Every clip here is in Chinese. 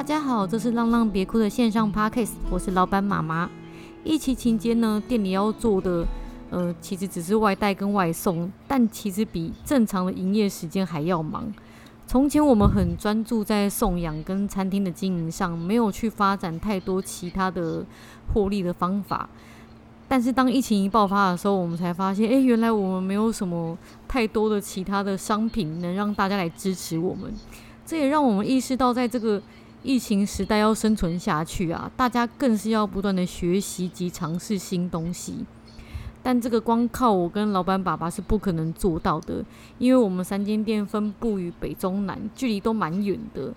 大家好，这是浪浪别哭的线上 podcast，我是老板妈妈。疫情期间呢，店里要做的，呃，其实只是外带跟外送，但其实比正常的营业时间还要忙。从前我们很专注在送养跟餐厅的经营上，没有去发展太多其他的获利的方法。但是当疫情一爆发的时候，我们才发现，诶，原来我们没有什么太多的其他的商品能让大家来支持我们。这也让我们意识到，在这个疫情时代要生存下去啊，大家更是要不断的学习及尝试新东西。但这个光靠我跟老板爸爸是不可能做到的，因为我们三间店分布于北中南，距离都蛮远的。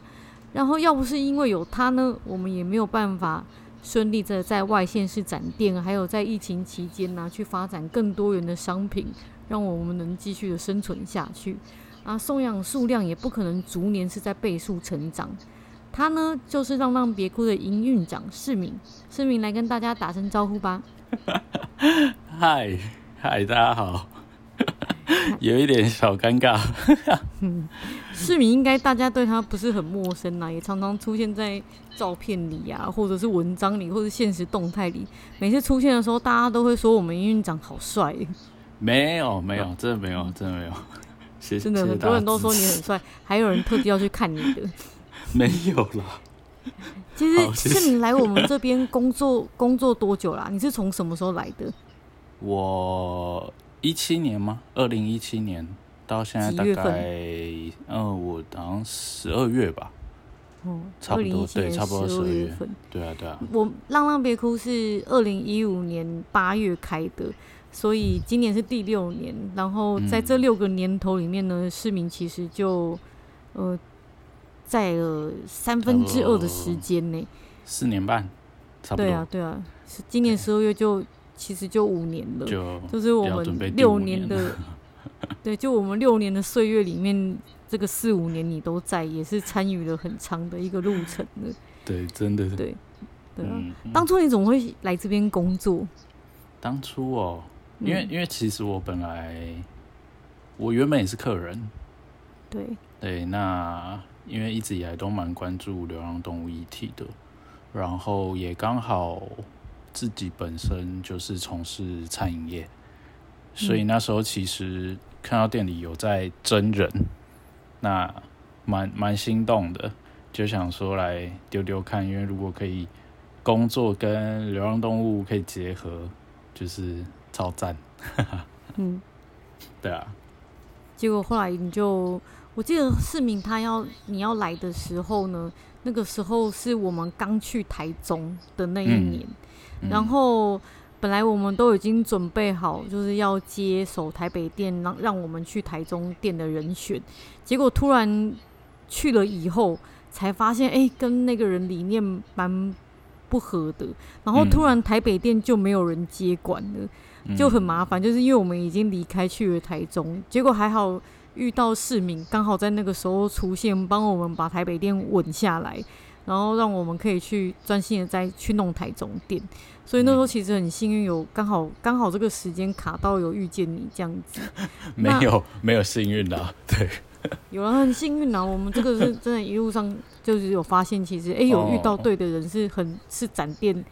然后要不是因为有他呢，我们也没有办法。顺利的在外县市展店，还有在疫情期间呢、去发展更多元的商品，让我们能继续的生存下去。啊，送养数量也不可能逐年是在倍数成长。他呢，就是浪浪别哭的营运长市民，市民来跟大家打声招呼吧。嗨嗨，大家好。有一点小尴尬。嗯，世明应该大家对他不是很陌生啦，也常常出现在照片里呀、啊，或者是文章里，或者现实动态里。每次出现的时候，大家都会说我们营运长好帅。没有没有，真的没有真的没有。谢谢真的很多人都说你很帅，还有人特地要去看你的。没有啦。其实是你来我们这边工作 工作多久啦？你是从什么时候来的？我。一七年吗？二零一七年到现在大概，嗯，我好像十二月吧。哦，差不多，对，差不多十二月份。对啊，对啊。我浪浪别哭是二零一五年八月开的，所以今年是第六年。然后在这六个年头里面呢，市民其实就呃，在了三分之二的时间内，四年半，差不多。对啊，对啊，是今年十二月就。其实就五年了，就，就是我们六年的，对，就我们六年的岁月里面，这个四五年你都在，也是参与了很长的一个路程的。对，真的是。对，对啊。当初你怎么会来这边工作？当初哦，因为因为其实我本来我原本也是客人。对。对，那因为一直以来都蛮关注流浪动物议题的，然后也刚好。自己本身就是从事餐饮业，所以那时候其实看到店里有在真人，那蛮蛮心动的，就想说来丢丢看，因为如果可以工作跟流浪动物可以结合，就是超赞。嗯，对啊。结果后来你就，我记得世明他要你要来的时候呢，那个时候是我们刚去台中的那一年。嗯然后本来我们都已经准备好，就是要接手台北店，让让我们去台中店的人选。结果突然去了以后，才发现哎，跟那个人理念蛮不合的。然后突然台北店就没有人接管了，就很麻烦。就是因为我们已经离开去了台中，结果还好遇到市民，刚好在那个时候出现，帮我们把台北店稳下来。然后让我们可以去专心的再去弄台中店，所以那时候其实很幸运，有刚好刚好这个时间卡到有遇见你这样子。没有没有幸运的、啊，对。有人很幸运啊，我们这个是真的，一路上就是有发现，其实哎有遇到对的人是很是展店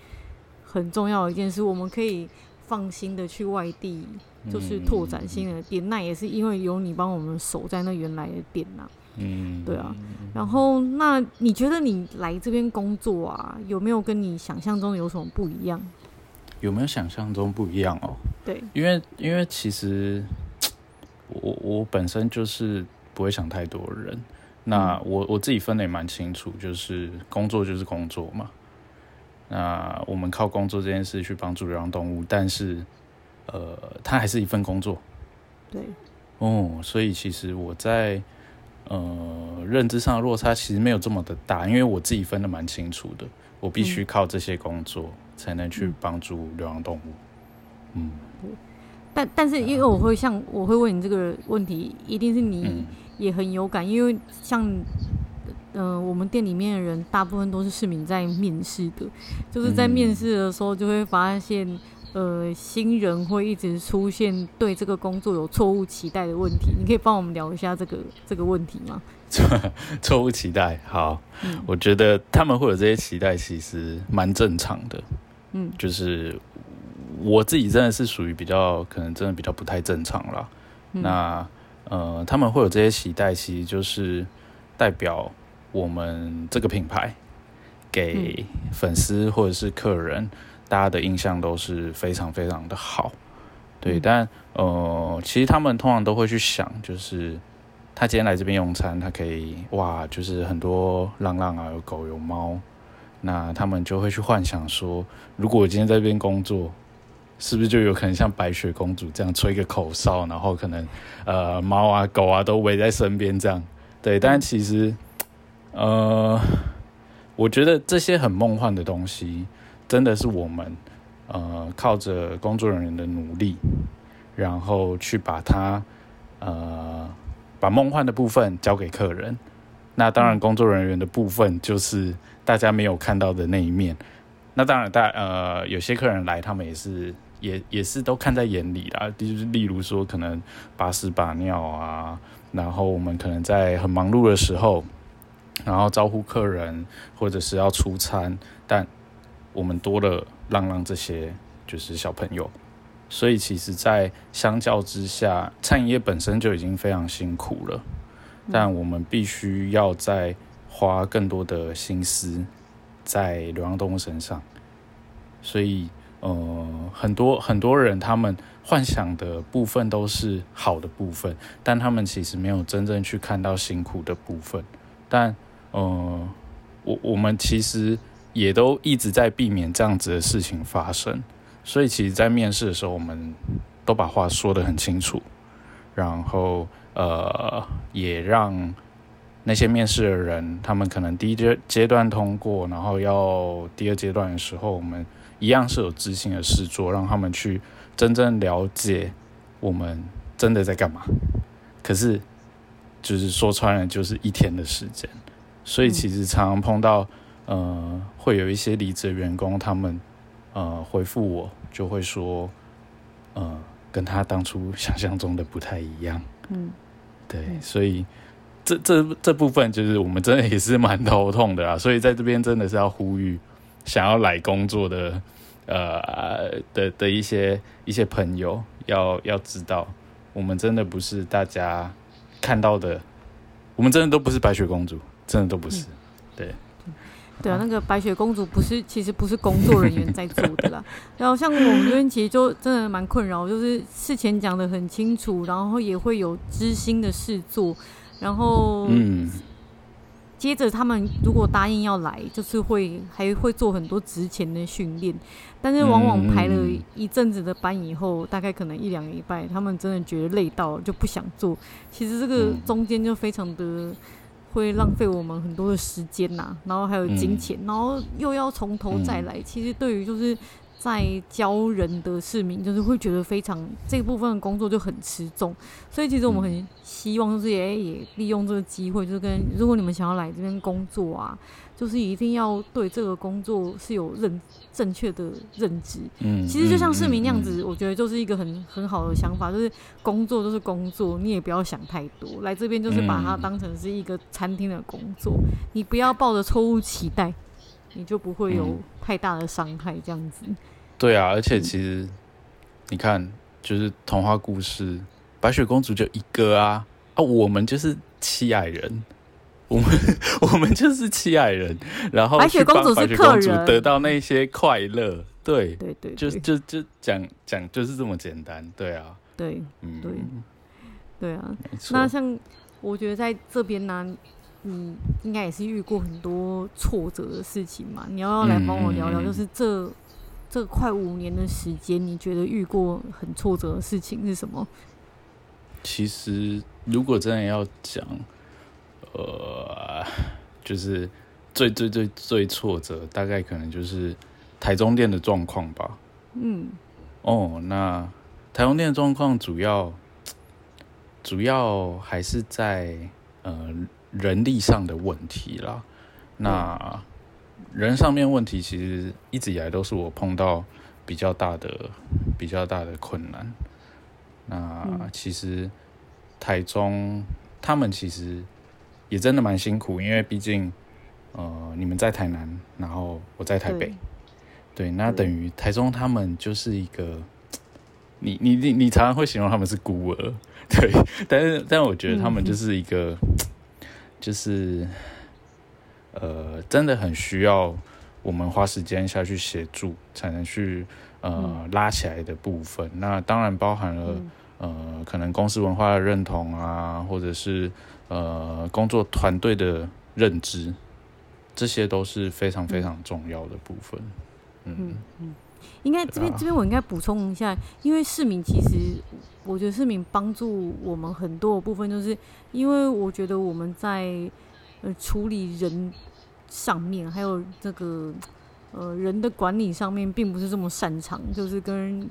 很重要的一件事，我们可以放心的去外地，就是拓展新的店。那也是因为有你帮我们守在那原来的店呐、啊。嗯，对啊，然后那你觉得你来这边工作啊，有没有跟你想象中有什么不一样？有没有想象中不一样哦？对，因为因为其实我我本身就是不会想太多人，那我我自己分的也蛮清楚，就是工作就是工作嘛。那我们靠工作这件事去帮助流浪动物，但是呃，它还是一份工作。对，哦，所以其实我在。呃，认知上的落差其实没有这么的大，因为我自己分的蛮清楚的，我必须靠这些工作才能去帮助流浪动物。嗯，但但是因为我会像我会问你这个问题，一定是你也很有感，因为像呃我们店里面的人大部分都是市民在面试的，就是在面试的时候就会发现呃新人会一直出现对这个工作有错误期待的问题，你可以帮我们聊一下这个这个问题吗？错 错误期待，好，嗯，我觉得他们会有这些期待，其实蛮正常的。嗯，就是我自己真的是属于比较可能真的比较不太正常啦。嗯、那呃，他们会有这些期待，其实就是代表我们这个品牌给粉丝或者是客人，大家的印象都是非常非常的好。对，嗯、但呃，其实他们通常都会去想，就是他今天来这边用餐，他可以哇，就是很多浪浪啊，有狗有猫。那他们就会去幻想说，如果我今天在这边工作，是不是就有可能像白雪公主这样吹个口哨，然后可能呃猫啊狗啊都围在身边这样？对，但其实呃，我觉得这些很梦幻的东西，真的是我们呃靠着工作人员的努力，然后去把它呃把梦幻的部分交给客人。那当然，工作人员的部分就是大家没有看到的那一面。那当然大，大呃，有些客人来，他们也是也也是都看在眼里啦。就是例如说，可能把屎把尿啊，然后我们可能在很忙碌的时候，然后招呼客人或者是要出餐，但我们多了浪浪这些就是小朋友，所以其实，在相较之下，餐饮业本身就已经非常辛苦了。但我们必须要再花更多的心思在流浪动物身上，所以呃，很多很多人他们幻想的部分都是好的部分，但他们其实没有真正去看到辛苦的部分。但呃，我我们其实也都一直在避免这样子的事情发生，所以其实，在面试的时候，我们都把话说得很清楚，然后。呃，也让那些面试的人，他们可能第一阶阶段通过，然后要第二阶段的时候，我们一样是有执行的事做，让他们去真正了解我们真的在干嘛。可是，就是说穿了，就是一天的时间，所以其实常常碰到，呃，会有一些离职员工，他们呃回复我，就会说，呃，跟他当初想象中的不太一样。嗯，对，所以这这这部分就是我们真的也是蛮头痛的啊，所以在这边真的是要呼吁想要来工作的呃的的一些一些朋友，要要知道，我们真的不是大家看到的，我们真的都不是白雪公主，真的都不是，嗯、对。对啊，那个白雪公主不是，其实不是工作人员在做的啦。然后像我们这边其实就真的蛮困扰，就是事前讲的很清楚，然后也会有知心的事做，然后嗯接着他们如果答应要来，就是会还会做很多值钱的训练，但是往往排了一阵子的班以后，大概可能一两个礼拜，他们真的觉得累到了就不想做。其实这个中间就非常的。会浪费我们很多的时间呐、啊，然后还有金钱，嗯、然后又要从头再来。嗯、其实对于就是在教人的市民，就是会觉得非常这部分的工作就很吃重。所以其实我们很希望就是也也利用这个机会，就是跟如果你们想要来这边工作啊。就是一定要对这个工作是有认正确的认知。嗯，其实就像市民那样子，我觉得就是一个很很好的想法，就是工作就是工作，你也不要想太多。来这边就是把它当成是一个餐厅的工作，你不要抱着错误期待，你就不会有太大的伤害。这样子。对啊，而且其实你看，就是童话故事，白雪公主就一个啊啊，我们就是七矮人。我们 我们就是七矮人，然后白雪公主是客人，得到那些快乐，对对对，就就就讲讲就是这么简单，对啊，对，嗯，对，对啊。那像我觉得在这边呢，你应该也是遇过很多挫折的事情嘛？你要不要来帮我聊聊，就是这这快五年的时间，你觉得遇过很挫折的事情是什么？其实如果真的要讲。呃，就是最最最最挫折，大概可能就是台中店的状况吧。嗯，哦，那台中店的状况主要主要还是在呃人力上的问题啦。嗯、那人上面问题其实一直以来都是我碰到比较大的比较大的困难。那其实台中他们其实也真的蛮辛苦，因为毕竟呃你们在台南，然后我在台北，对，对，那等于台中他们就是一个，你你你你常常会形容他们是孤儿，对，但是但我觉得他们就是一个，就是呃真的很需要我们花时间下去协助，才能去呃拉起来的部分。那当然包含了。呃，可能公司文化的认同啊，或者是呃工作团队的认知，这些都是非常非常重要的部分。嗯嗯，嗯，应该这边、啊、这边我应该补充一下，因为市民其实我觉得市民帮助我们很多的部分，就是因为我觉得我们在呃处理人上面，还有这个呃人的管理上面，并不是这么擅长，就是跟。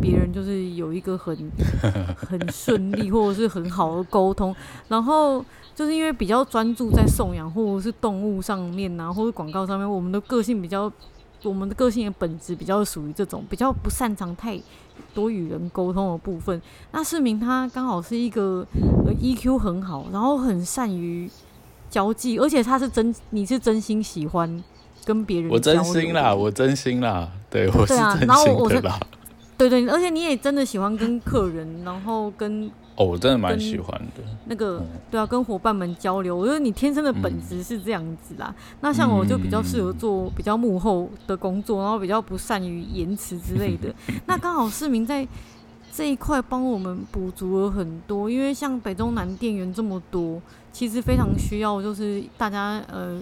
别人就是有一个很 很顺利，或者是很好的沟通，然后就是因为比较专注在送养或者是动物上面啊，或者广告上面，我们的个性比较，我们的个性的本质比较属于这种比较不擅长太多与人沟通的部分。那市民他刚好是一个 EQ 很好，然后很善于交际，而且他是真，你是真心喜欢跟别人。我真心啦，我真心啦，对，我是真心的啦。对对，而且你也真的喜欢跟客人，然后跟哦，我真的蛮喜欢的。那个对啊，跟伙伴们交流，我觉得你天生的本质是这样子啦。那像我就比较适合做比较幕后的工作，然后比较不善于言辞之类的。那刚好市民在这一块帮我们补足了很多，因为像北中南店员这么多，其实非常需要就是大家呃，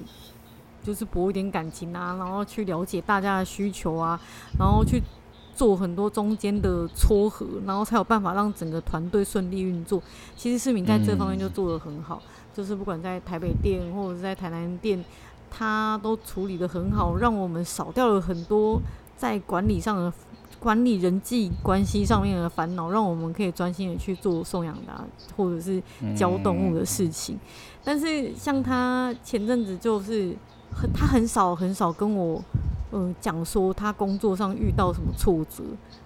就是博一点感情啊，然后去了解大家的需求啊，然后去。做很多中间的撮合，然后才有办法让整个团队顺利运作。其实市民在这方面就做得很好，嗯、就是不管在台北店或者是在台南店，他都处理得很好，让我们少掉了很多在管理上的管理人际关系上面的烦恼，让我们可以专心的去做送养的或者是教动物的事情。嗯、但是像他前阵子就是很，他很少很少跟我。嗯，讲说他工作上遇到什么挫折，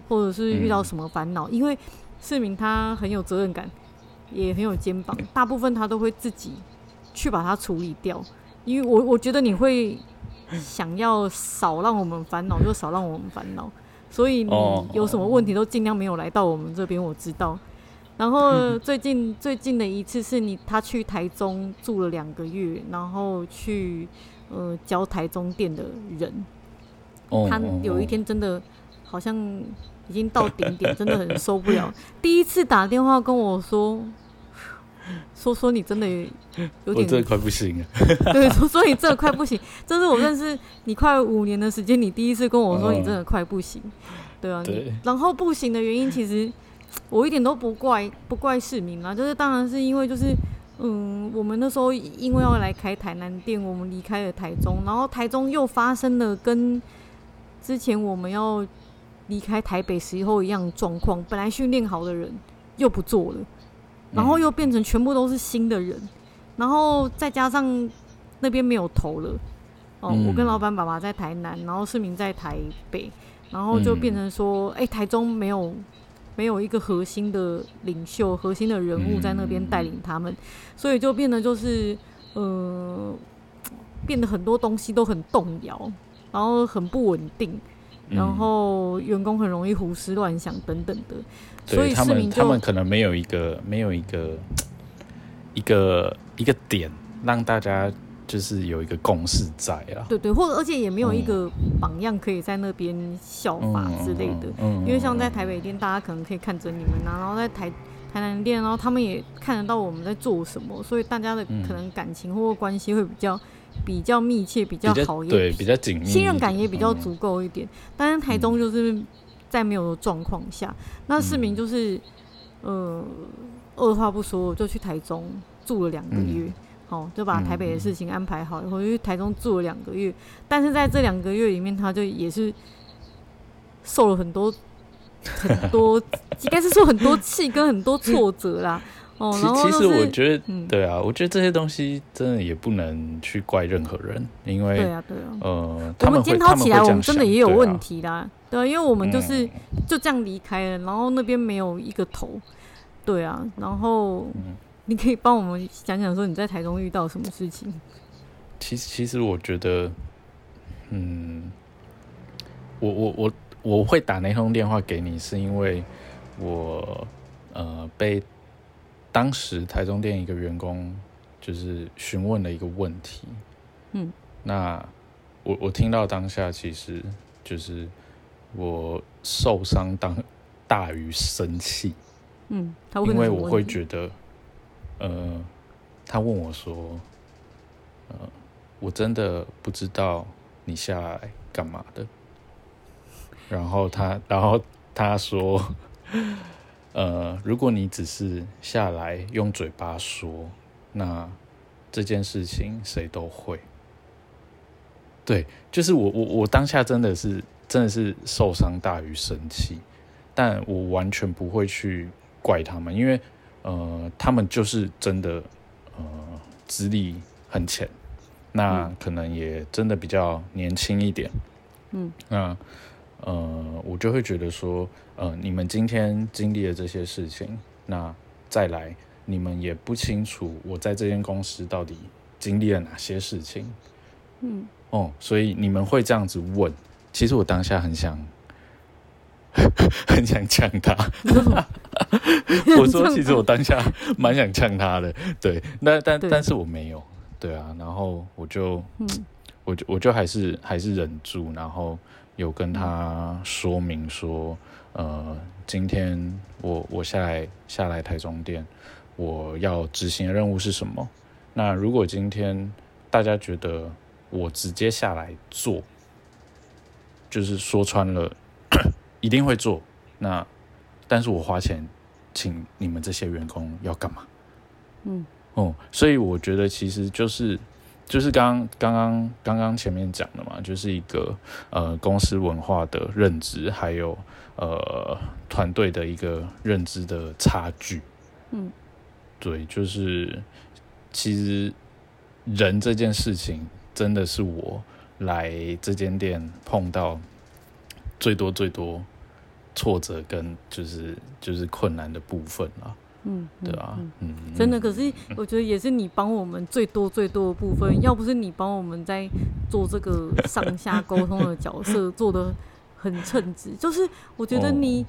或者是遇到什么烦恼，嗯、因为市民他很有责任感，也很有肩膀，大部分他都会自己去把它处理掉。因为我我觉得你会想要少让我们烦恼，就少让我们烦恼，所以你有什么问题都尽量没有来到我们这边，我知道。然后最近最近的一次是你他去台中住了两个月，然后去呃教台中店的人。他有一天真的好像已经到顶点，真的很受不了。第一次打电话跟我说，说说你真的有点，快不行了。对，说说你这快不行。这是我认识你快五年的时间，你第一次跟我说你真的快不行。对啊，对。然后不行的原因，其实我一点都不怪，不怪市民啊。就是当然是因为就是嗯，我们那时候因为要来开台南店，我们离开了台中，然后台中又发生了跟之前我们要离开台北时候一样状况，本来训练好的人又不做了，然后又变成全部都是新的人，然后再加上那边没有头了，哦，我跟老板爸爸在台南，然后市民在台北，然后就变成说，哎，台中没有没有一个核心的领袖、核心的人物在那边带领他们，所以就变得就是，呃，变得很多东西都很动摇。然后很不稳定，然后员工很容易胡思乱想等等的，所以他们他们可能没有一个没有一个一个一个点让大家就是有一个共识在啊，对对，或者而且也没有一个榜样可以在那边效法之类的，嗯因为像在台北店，大家可能可以看着你们啊，然后在台台南店，然后他们也看得到我们在做什么，所以大家的可能感情或关系会比较。比较密切，比较好一点，对，比较紧密，信任感也比较足够一点。但是台中就是在没有的状况下，嗯、那市民就是，呃，二话不说就去台中住了两个月，好、就把台北的事情安排好，然后就去台中住了两个月。但是在这两个月里面，他就也是受了很多很多，应该是说很多气跟很多挫折啦。哦，其其实我觉得，嗯、对啊，我觉得这些东西真的也不能去怪任何人，因为对啊，对啊，呃，我们检讨起来，我们真的也有问题啦，对啊，因为我们就是就这样离开了，嗯、然后那边没有一个头，对啊，然后你可以帮我们讲讲说你在台中遇到什么事情？其实，其实我觉得，嗯，我我我我会打那通电话给你，是因为我呃被。当时台中店一个员工就是询问了一个问题，嗯，那我我听到当下其实就是我受伤当大于生气，嗯，因为我会觉得，呃，他问我说，呃，我真的不知道你下来干嘛的，然后他，然后他说。呃，如果你只是下来用嘴巴说，那这件事情谁都会。对，就是我我我当下真的是真的是受伤大于生气，但我完全不会去怪他们，因为呃，他们就是真的呃资历很浅，那可能也真的比较年轻一点，嗯，那。呃，我就会觉得说，呃，你们今天经历了这些事情，那再来，你们也不清楚我在这间公司到底经历了哪些事情，嗯，哦，所以你们会这样子问，其实我当下很想，很想呛他，我说其实我当下蛮想呛他的，对，那但但是我没有，对啊，然后我就，嗯，我就我就还是还是忍住，然后。有跟他说明说，呃，今天我我下来下来台中店，我要执行的任务是什么？那如果今天大家觉得我直接下来做，就是说穿了 一定会做，那但是我花钱请你们这些员工要干嘛？嗯，哦，所以我觉得其实就是。就是刚刚刚刚刚前面讲的嘛，就是一个呃公司文化的认知，还有呃团队的一个认知的差距。嗯，对，就是其实人这件事情真的是我来这间店碰到最多最多挫折跟就是就是困难的部分了。嗯，对啊，嗯，真的，可是我觉得也是你帮我们最多最多的部分，要不是你帮我们在做这个上下沟通的角色做的很称职，就是我觉得你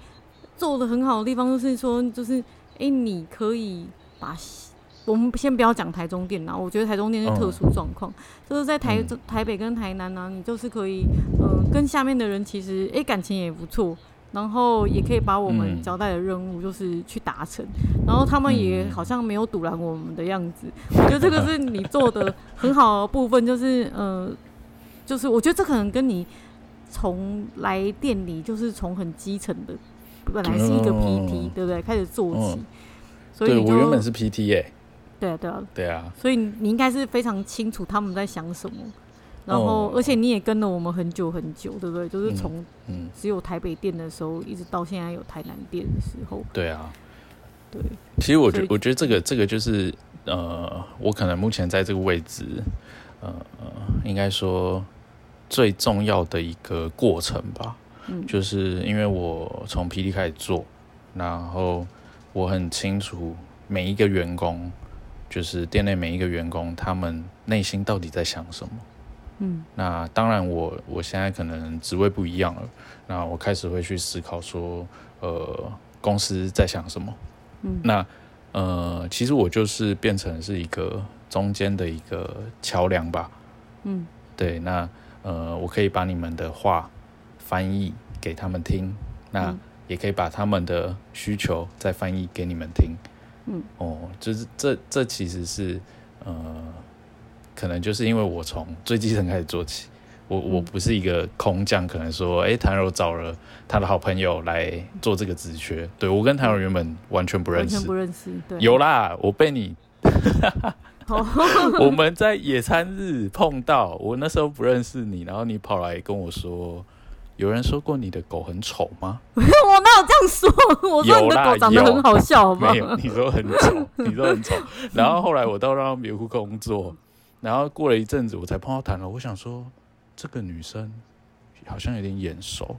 做的很好的地方，就是说，就是哎、欸，你可以把我们先不要讲台中店啦，我觉得台中店是特殊状况，就是在台台北跟台南呢、啊，你就是可以，嗯、呃，跟下面的人其实哎、欸、感情也不错。然后也可以把我们交代的任务就是去达成，嗯、然后他们也好像没有阻拦我们的样子。嗯、我觉得这个是你做的很好的部分，就是呃，就是我觉得这可能跟你从来店里就是从很基层的，本来是一个 PT，、嗯、对不对？开始做起，嗯、所以我原本是 PT 耶、欸。对啊，对啊，对啊。所以你应该是非常清楚他们在想什么。然后，而且你也跟了我们很久很久，对不对？就是从只有台北店的时候，一直到现在有台南店的时候。对啊，对。其实我觉我觉得这个这个就是呃，我可能目前在这个位置，呃，应该说最重要的一个过程吧。嗯。就是因为我从 PD 开始做，然后我很清楚每一个员工，就是店内每一个员工，他们内心到底在想什么。嗯，那当然我，我我现在可能职位不一样了，那我开始会去思考说，呃，公司在想什么？嗯，那呃，其实我就是变成是一个中间的一个桥梁吧。嗯，对，那呃，我可以把你们的话翻译给他们听，那也可以把他们的需求再翻译给你们听。嗯，哦，就是这这其实是呃。可能就是因为我从最基层开始做起，我我不是一个空降，可能说，哎、欸，谭柔找了他的好朋友来做这个职缺，对，我跟谭柔原本完全不认识，完全不认识，对，有啦，我被你 我们在野餐日碰到，我那时候不认识你，然后你跑来跟我说，有人说过你的狗很丑吗？我没有这样说？我说你的狗长得很好笑，好不好？没有，你说很丑，你说很丑。然后后来我到让别户工作，然后过了一阵子，我才碰到谈了。我想说，这个女生好像有点眼熟。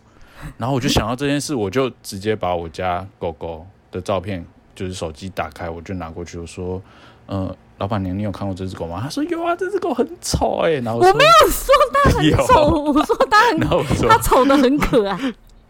然后我就想到这件事，我就直接把我家狗狗的照片，就是手机打开，我就拿过去，我说，嗯。老板娘，你有看过这只狗吗？他说有啊，这只狗很丑哎、欸。然后我，我没有说它很丑，我说它很，它丑的很可爱。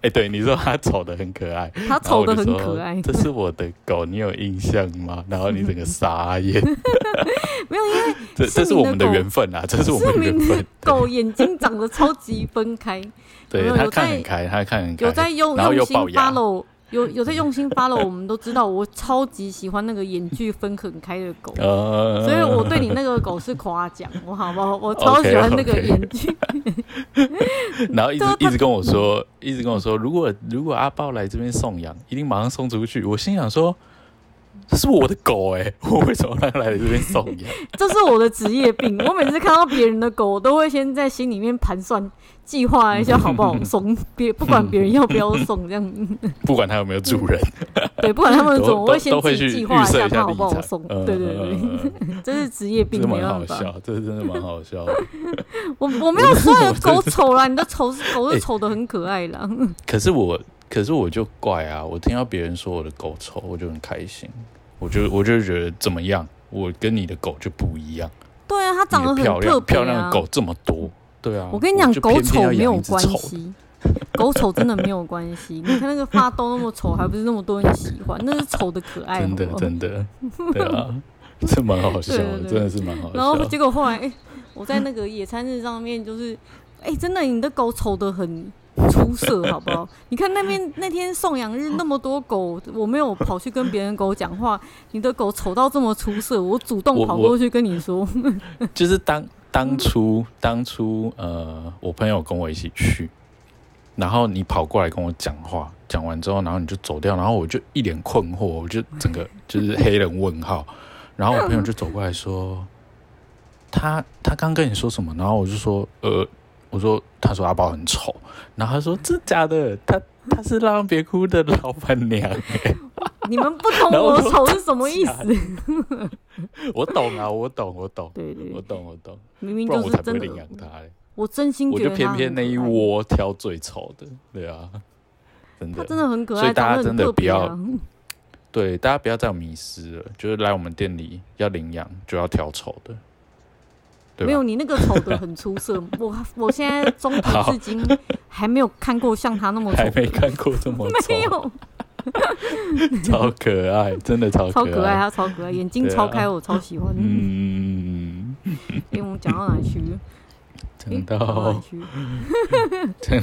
哎、欸，对，你说它丑的很可爱，它丑的很可爱。这是我的狗，你有印象吗？然后你整个傻眼。没有，因为这这是我们的缘分啊，这是我们的缘分。狗眼睛长得超级分开，对，它看很开，它看很开，有在用用心 follow。有有在用心 follow，我们都知道，我超级喜欢那个眼距分很开的狗，所以我对你那个狗是夸奖，我好不好？我超喜欢那个眼距。然后一直一直跟我说，一直跟我说，如果如果阿豹来这边送养，一定马上送出去。我心想说。这是我的狗哎、欸，我为什么让它来这边送养？这是我的职业病。我每次看到别人的狗，我都会先在心里面盘算、计划一下好不好送。别不管别人要不要送，这样。不管它有没有主人。对，不管他们怎么，我会先计计划一下他好不好送。对对对，这是职业病，没办法。这是真的蛮好笑的。我我没有说你的狗丑啦，你的丑是狗是丑的很可爱啦。可是我，可是我就怪啊！我听到别人说我的狗丑，我就很开心。我就我就觉得怎么样？我跟你的狗就不一样。对啊，它长得很。漂亮，漂亮的狗这么多。对啊。我跟你讲，狗丑没有关系，狗丑真的没有关系。你看那个发豆那么丑，还不是那么多人喜欢？那是丑的可爱。真的真的。对啊，这蛮好笑的，真的是蛮好笑。然后结果后来，哎，我在那个野餐日上面，就是，哎，真的，你的狗丑得很。出色，好不好？你看那边那天送养日那么多狗，我没有跑去跟别人狗讲话。你的狗丑到这么出色，我主动跑过去跟你说。就是当当初当初呃，我朋友跟我一起去，然后你跑过来跟我讲话，讲完之后，然后你就走掉，然后我就一脸困惑，我就整个 就是黑人问号。然后我朋友就走过来说：“他他刚跟你说什么？”然后我就说：“呃。”我说，他说阿宝很丑，然后他说这假的，他他是让别哭的老板娘。你们不懂我丑是什么意思？我懂啊，我懂，我懂，对对，我懂，我懂。明明就是真的，我，我真心觉得我就偏偏那一窝挑最丑的，对啊，真的，他真的很可爱，所以大家真的不要，啊、对，大家不要再有迷失了，就是来我们店里要领养就要挑丑的。没有，你那个丑的很出色。我我现在中途至今还没有看过像他那么丑，还没看过这么丑，没有，超可爱，真的超超可爱，他超可爱，眼睛超开，啊、我超喜欢。嗯，因为我们讲到哪里去？讲到哪里去？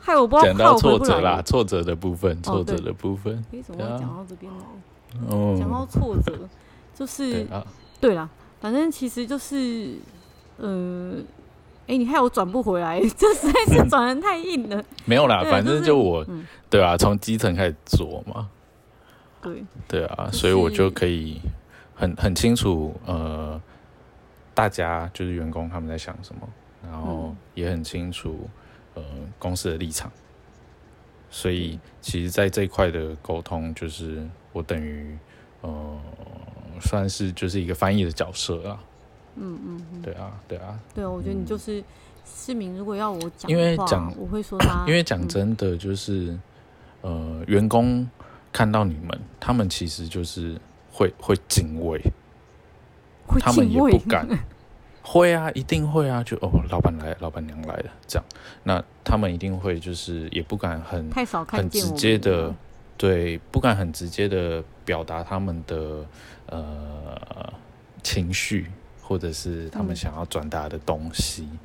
害我不知道讲到挫折啦，挫折的部分，挫折的部分。为什么会讲到这边呢？哦，讲到挫折，就是对啦。反正其实就是，嗯、呃，哎、欸，你害我转不回来，这实在是转的太硬了。没有啦，反正就我，就是嗯、对啊，从基层开始做嘛。对。对啊，就是、所以我就可以很很清楚，呃，大家就是员工他们在想什么，然后也很清楚，呃，公司的立场。所以，其实，在这一块的沟通，就是我等于，呃。算是就是一个翻译的角色啊，嗯嗯，嗯。对啊，对啊，对啊，我觉得你就是市民，如果要我讲，因为讲我会说他，因为讲真的就是，嗯、呃，员工看到你们，他们其实就是会会敬畏，会敬畏？他们也不敢，会啊，一定会啊，就哦，老板来，老板娘来了，这样，那他们一定会就是也不敢很太少看见很直接的，对，不敢很直接的表达他们的。呃，情绪或者是他们想要转达的东西，嗯、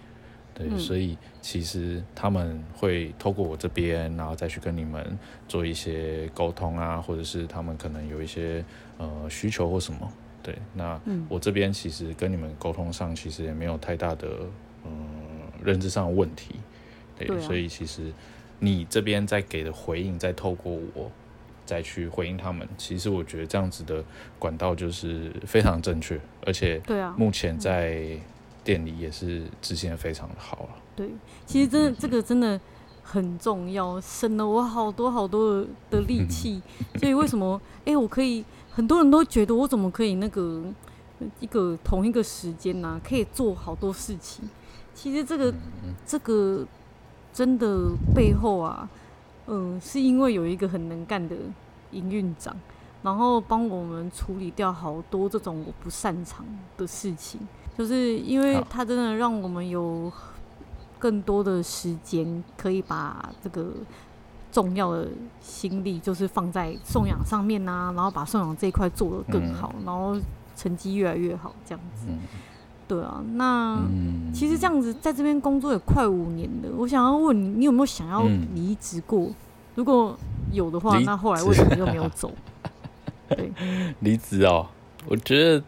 对，嗯、所以其实他们会透过我这边，然后再去跟你们做一些沟通啊，或者是他们可能有一些呃需求或什么，对，那我这边其实跟你们沟通上其实也没有太大的嗯、呃、认知上的问题，对，所以其实你这边在给的回应，再透过我。再去回应他们，其实我觉得这样子的管道就是非常正确，而且对啊，目前在店里也是执行的非常的好了。对，其实真的、嗯、这个真的很重要，省了我好多好多的，的力气。所以为什么？哎、欸，我可以，很多人都觉得我怎么可以那个一个同一个时间呢、啊，可以做好多事情。其实这个这个真的背后啊，嗯、呃，是因为有一个很能干的营运长，然后帮我们处理掉好多这种我不擅长的事情，就是因为他真的让我们有更多的时间可以把这个重要的心力就是放在送养上面啊，然后把送养这一块做得更好，然后成绩越来越好，这样子。对啊，那、嗯、其实这样子在这边工作也快五年了。我想要问你，你有没有想要离职过？嗯、如果有的话，那后来为什么又没有走？对，离职哦，我觉得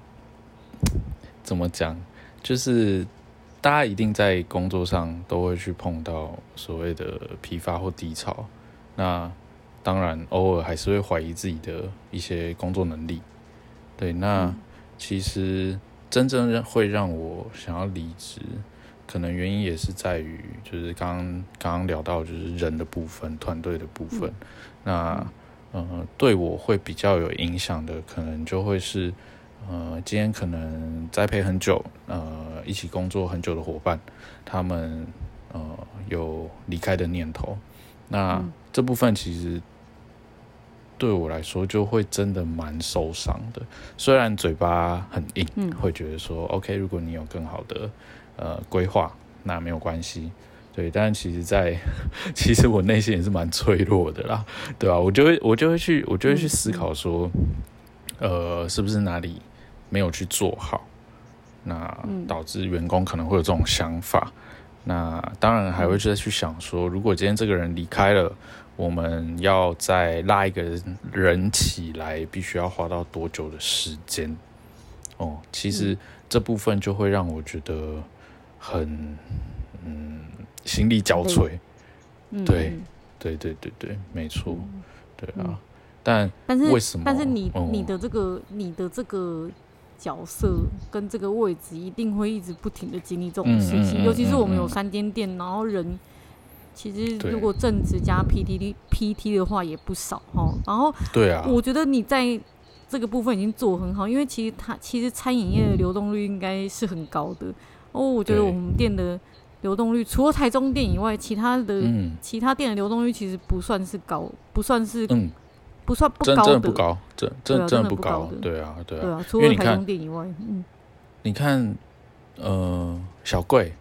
怎么讲，就是大家一定在工作上都会去碰到所谓的疲乏或低潮。那当然，偶尔还是会怀疑自己的一些工作能力。对，那其实。真正会让我想要离职，可能原因也是在于，就是刚刚刚刚聊到，就是人的部分、团队的部分。嗯、那呃，对我会比较有影响的，可能就会是呃，今天可能栽培很久，呃，一起工作很久的伙伴，他们呃有离开的念头。那、嗯、这部分其实。对我来说，就会真的蛮受伤的。虽然嘴巴很硬，嗯、会觉得说 OK，如果你有更好的呃规划，那没有关系。对，但其实在，在 其实我内心也是蛮脆弱的啦，对吧、啊？我就会我就会去我就会去思考说，嗯、呃，是不是哪里没有去做好，那导致员工可能会有这种想法。那当然还会再去想说，如果今天这个人离开了。我们要再拉一个人起来，必须要花到多久的时间？哦，其实这部分就会让我觉得很嗯心力交瘁。嗯、对，对对对对，没错，嗯、对啊。嗯、但但是为什么？但是你你的这个你的这个角色跟这个位置，一定会一直不停的经历这种事情。嗯嗯嗯嗯嗯、尤其是我们有三间店，然后人。其实，如果正职加 PT PT 的话也不少哈。然后，对啊，我觉得你在这个部分已经做很好，因为其实它其实餐饮业的流动率应该是很高的。哦。我觉得我们店的流动率，除了台中店以外，其他的其他店的流动率其实不算是高，不算是不算不高的，不高，真真真的不高的，对啊，对啊，除了台中店以外，嗯，你看，呃，小贵。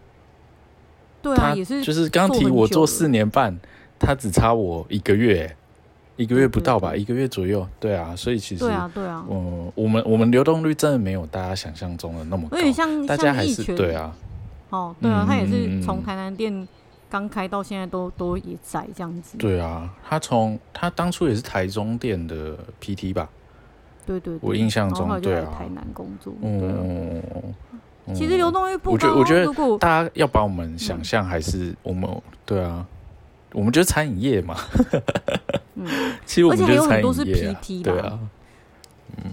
对啊，也是就是刚提我做四年半，他只差我一个月，一个月不到吧，一个月左右。对啊，所以其实对啊，对啊，嗯，我们我们流动率真的没有大家想象中的那么高，像大家还是对啊，哦，对啊，他也是从台南店刚开到现在都都也在这样子。对啊，他从他当初也是台中店的 PT 吧？对对，我印象中对啊，台南工作，嗯。其实流动率不高。我觉得，我觉得大家要把我们想象还是我们对啊，我们就是餐饮业嘛。嗯，其实我们就是餐饮业，而且还有很多是 PT 的。对啊，嗯，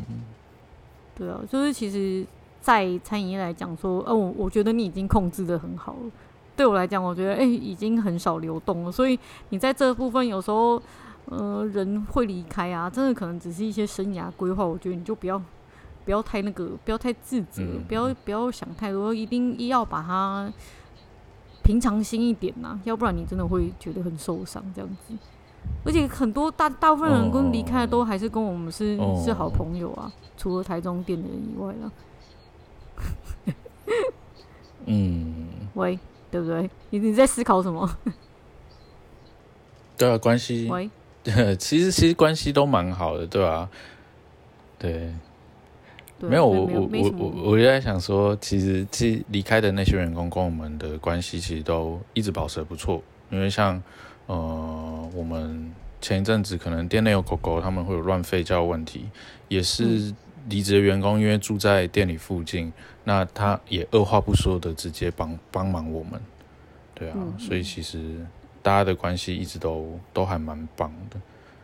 对啊，就是其实，在餐饮业来讲说，哦，我我觉得你已经控制的很好了。对我来讲，我觉得哎，已经很少流动了。所以你在这部分有时候，呃，人会离开啊，真的可能只是一些生涯规划。我觉得你就不要。不要太那个，不要太自责，嗯、不要不要想太多，一定要把它平常心一点呐、啊，要不然你真的会觉得很受伤这样子。而且很多大大部分人跟离开的都还是跟我们是、哦、是好朋友啊，除了台中店的人以外了。嗯，喂，对不对？你你在思考什么？对啊，关系。喂，其实其实关系都蛮好的，对吧、啊？对。没有，我我我我我就在想说，其实其实离开的那些员工跟我们的关系其实都一直保持的不错。因为像呃，我们前一阵子可能店内有狗狗，他们会有乱吠叫问题，也是离职的员工因为住在店里附近，那他也二话不说的直接帮帮忙我们。对啊，嗯、所以其实大家的关系一直都都还蛮棒的。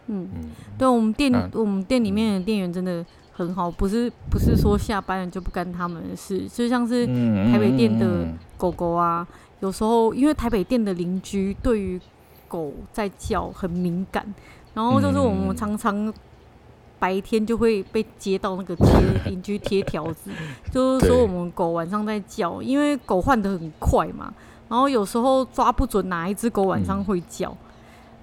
嗯嗯，对我们店那我们店里面的店员真的。很好，不是不是说下班了就不干他们的事，就像是台北店的狗狗啊，有时候因为台北店的邻居对于狗在叫很敏感，然后就是我们常常白天就会被接到那个贴邻居贴条子，就是说我们狗晚上在叫，因为狗换的很快嘛，然后有时候抓不准哪一只狗晚上会叫。嗯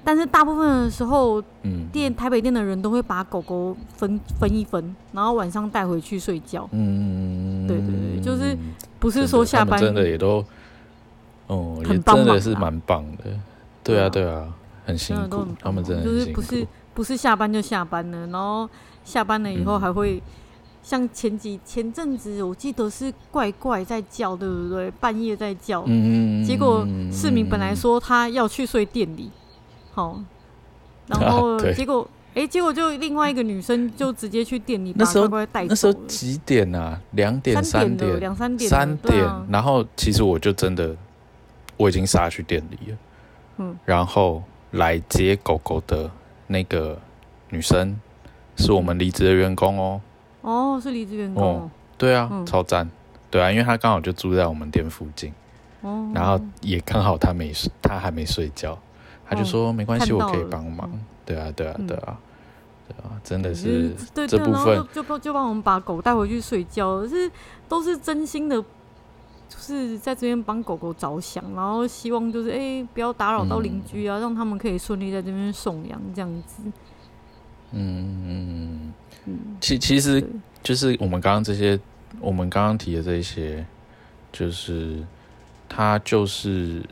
但是大部分的时候，嗯，店台北店的人都会把狗狗分分一分，然后晚上带回去睡觉。嗯，对对对，就是不是说下班真的也都，哦，也真的是蛮棒的。对啊对啊，很辛苦，他们真的就是不是不是下班就下班了，然后下班了以后还会像前几前阵子我记得是怪怪在叫，对不对？半夜在叫，嗯，结果市民本来说他要去睡店里。好，然后结果，哎、啊，结果就另外一个女生就直接去店里把乖乖带走。那时候几点啊？两点、三点、两三点、三点。然后其实我就真的，我已经杀去店里了。嗯。然后来接狗狗的那个女生，是我们离职的员工哦。哦，是离职员工。哦，对啊，嗯、超赞。对啊，因为他刚好就住在我们店附近。哦。然后也刚好他没睡，他还没睡觉。他就说没关系，我可以帮忙。对啊，对啊，对啊，对啊，真的是这部分就就就帮我们把狗带回去睡觉，是都是真心的，就是在这边帮狗狗着想，然后希望就是哎不要打扰到邻居啊，让他们可以顺利在这边送养这样子。嗯嗯嗯，其其实就是我们刚刚这些，我们刚刚提的这些，就是他就是。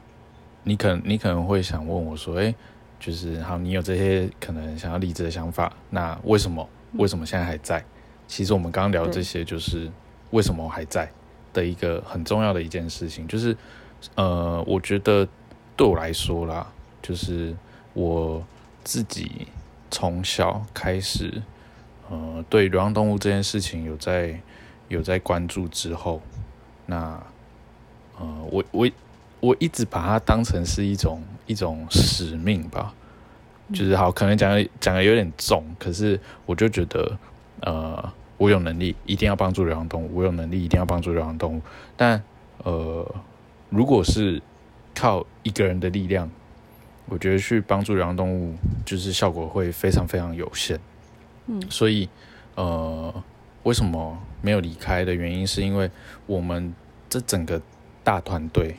你可能你可能会想问我说：“哎、欸，就是好，你有这些可能想要离职的想法，那为什么为什么现在还在？其实我们刚刚聊这些，就是为什么我还在的一个很重要的一件事情，就是呃，我觉得对我来说啦，就是我自己从小开始，呃，对流浪动物这件事情有在有在关注之后，那呃，我我。我一直把它当成是一种一种使命吧，就是好，可能讲的讲的有点重，可是我就觉得，呃，我有能力一定要帮助流浪动物，我有能力一定要帮助流浪动物，但呃，如果是靠一个人的力量，我觉得去帮助流浪动物，就是效果会非常非常有限。嗯，所以呃，为什么没有离开的原因，是因为我们这整个大团队。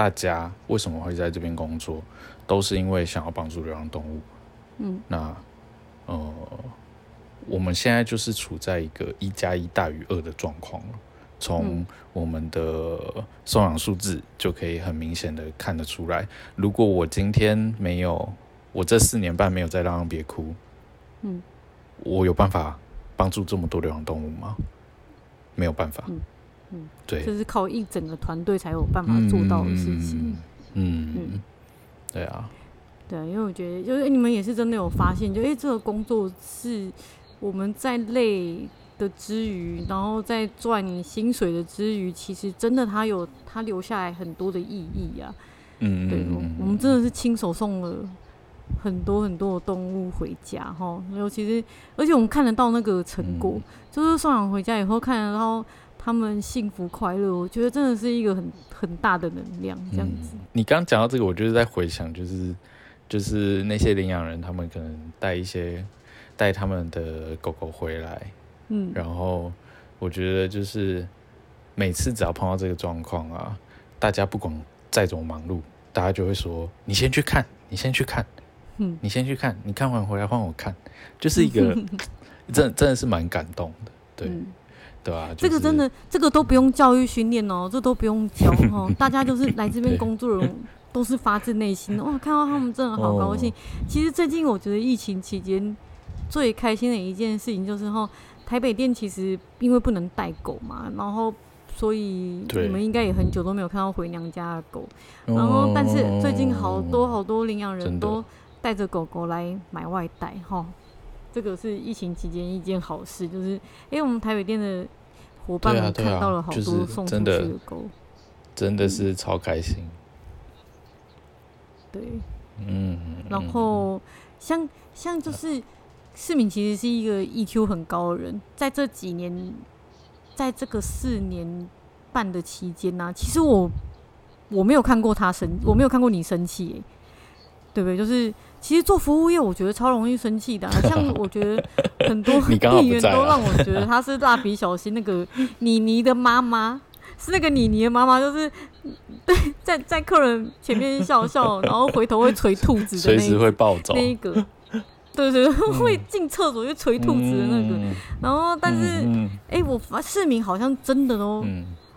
大家为什么会在这边工作，都是因为想要帮助流浪动物。嗯，那呃，我们现在就是处在一个一加一大于二的状况了。从我们的送养数字就可以很明显的看得出来。如果我今天没有，我这四年半没有在浪浪别哭，嗯，我有办法帮助这么多流浪动物吗？没有办法。嗯嗯，对，就是靠一整个团队才有办法做到的事情。嗯嗯，对啊，对啊，因为我觉得，就是你们也是真的有发现，就哎，这个工作是我们在累的之余，然后在赚你薪水的之余，其实真的它有它留下来很多的意义啊。嗯，对，我们真的是亲手送了很多很多的动物回家哈，尤其是而且我们看得到那个成果，嗯、就是送养回家以后看得到。他们幸福快乐，我觉得真的是一个很很大的能量，这样子。嗯、你刚讲到这个，我就是在回想，就是就是那些领养人，他们可能带一些带他们的狗狗回来，嗯，然后我觉得就是每次只要碰到这个状况啊，大家不管再怎么忙碌，大家就会说：“你先去看，你先去看，嗯，你先去看，你看完回来换我看。”就是一个 真真的是蛮感动的，对。嗯对啊，就是、这个真的，这个都不用教育训练哦，这都不用教 哦，大家就是来这边工作的人都是发自内心的 哇，看到他们真的好高兴。哦、其实最近我觉得疫情期间最开心的一件事情就是哈，台北店其实因为不能带狗嘛，然后所以你们应该也很久都没有看到回娘家的狗，然后但是最近好多好多领养人都带着狗狗来买外带哈。这个是疫情期间一件好事，就是因为我们台北店的伙伴们看到了好多送出去的狗，真的是超开心。对，嗯，然后像像就是市民其实是一个 EQ 很高的人，在这几年，在这个四年半的期间呢、啊，其实我我没有看过他生，我没有看过你生气，对不对？就是其实做服务业，我觉得超容易生气的、啊。像我觉得很多 店员都让我觉得他是蜡笔小新那个 妮妮的妈妈，是那个妮妮的妈妈，就是对在在客人前面笑笑，然后回头会捶兔子的那，随时会暴走那一个，对对，对，会进厕所就捶兔子的那个。嗯、然后但是哎、嗯欸，我发市民好像真的都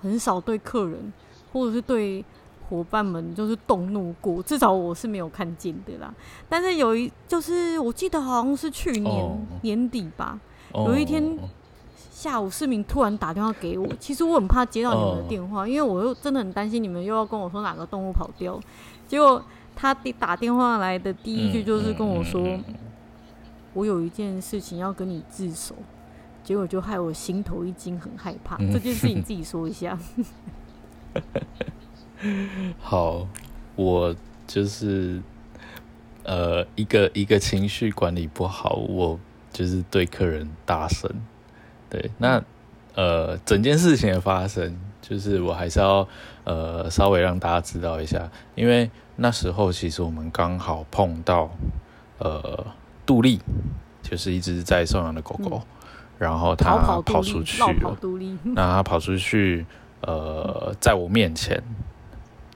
很少对客人或者是对。伙伴们就是动怒过，至少我是没有看见的啦。但是有一，就是我记得好像是去年、oh. 年底吧，oh. 有一天下午，市民突然打电话给我。其实我很怕接到你们的电话，oh. 因为我又真的很担心你们又要跟我说哪个动物跑掉。结果他打电话来的第一句就是跟我说：“ mm -hmm. 我有一件事情要跟你自首。”结果就害我心头一惊，很害怕。这件事你自己说一下。好，我就是呃一个一个情绪管理不好，我就是对客人大声。对，那呃整件事情的发生，就是我还是要呃稍微让大家知道一下，因为那时候其实我们刚好碰到呃杜丽，就是一只在送养的狗狗，嗯、然后它跑出去了，那它跑出去呃在我面前。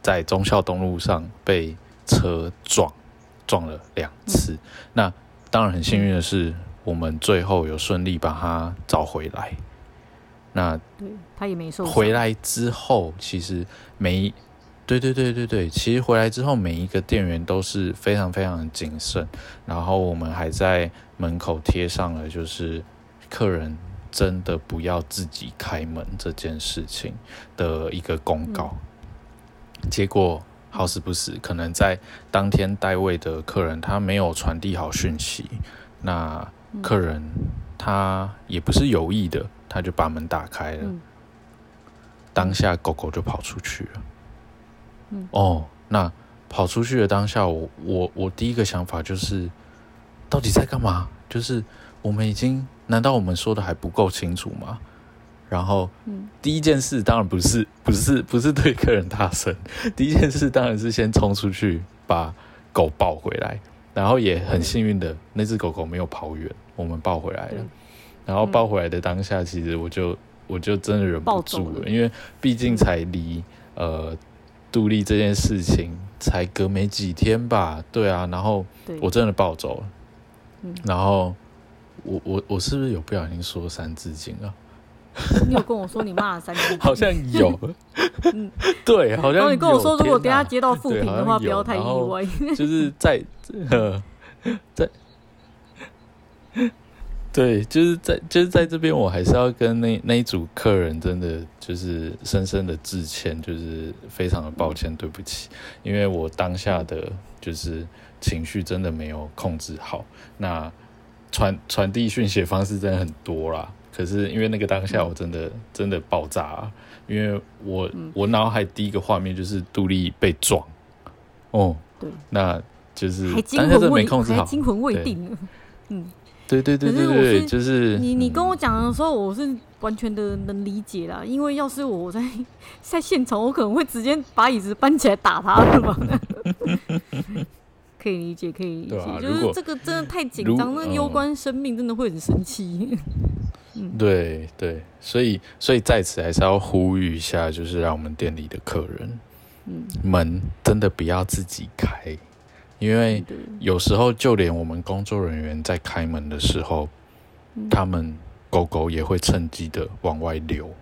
在忠孝东路上被车撞，撞了两次。嗯。那当然很幸运的是，我们最后有顺利把他找回来。那对他也没受。回来之后，其实每对对对对对，其实回来之后每一个店员都是非常非常的谨慎。然后我们还在门口贴上了，就是客人真的不要自己开门这件事情的一个公告。嗯结果好死不死，可能在当天带位的客人他没有传递好讯息，那客人他也不是有意的，他就把门打开了，当下狗狗就跑出去了。哦，那跑出去的当下，我我我第一个想法就是，到底在干嘛？就是我们已经，难道我们说的还不够清楚吗？然后，第一件事当然不是不是不是对客人大声，第一件事当然是先冲出去把狗抱回来，然后也很幸运的那只狗狗没有跑远，我们抱回来了。然后抱回来的当下，其实我就我就真的忍不住了，因为毕竟才离呃杜丽这件事情才隔没几天吧，对啊，然后我真的抱走了，然后我我我是不是有不小心说三字经啊？你有跟我说你骂了三句，好像有，嗯，对，好像。然后你跟我说，如果等下接到负评的话，不要太意外。就是在呃，在，对，就是在就是在这边，我还是要跟那那一组客人真的就是深深的致歉，就是非常的抱歉，对不起，因为我当下的就是情绪真的没有控制好，那传传递讯息方式真的很多啦。可是因为那个当下，我真的、嗯、真的爆炸啊！因为我、嗯、我脑海第一个画面就是杜丽被撞，哦，对，那就是当下真没控制好，惊魂未定。嗯，对对对对对，就是你你跟我讲的时候，我是完全的能理解啦。因为要是我在 在现场，我可能会直接把椅子搬起来打他的嘛。可以理解，可以理解，啊、就是这个真的太紧张，那攸关生命，真的会很生气。对对，所以所以在此还是要呼吁一下，就是让我们店里的客人，嗯，门真的不要自己开，因为有时候就连我们工作人员在开门的时候，他们狗狗也会趁机的往外溜。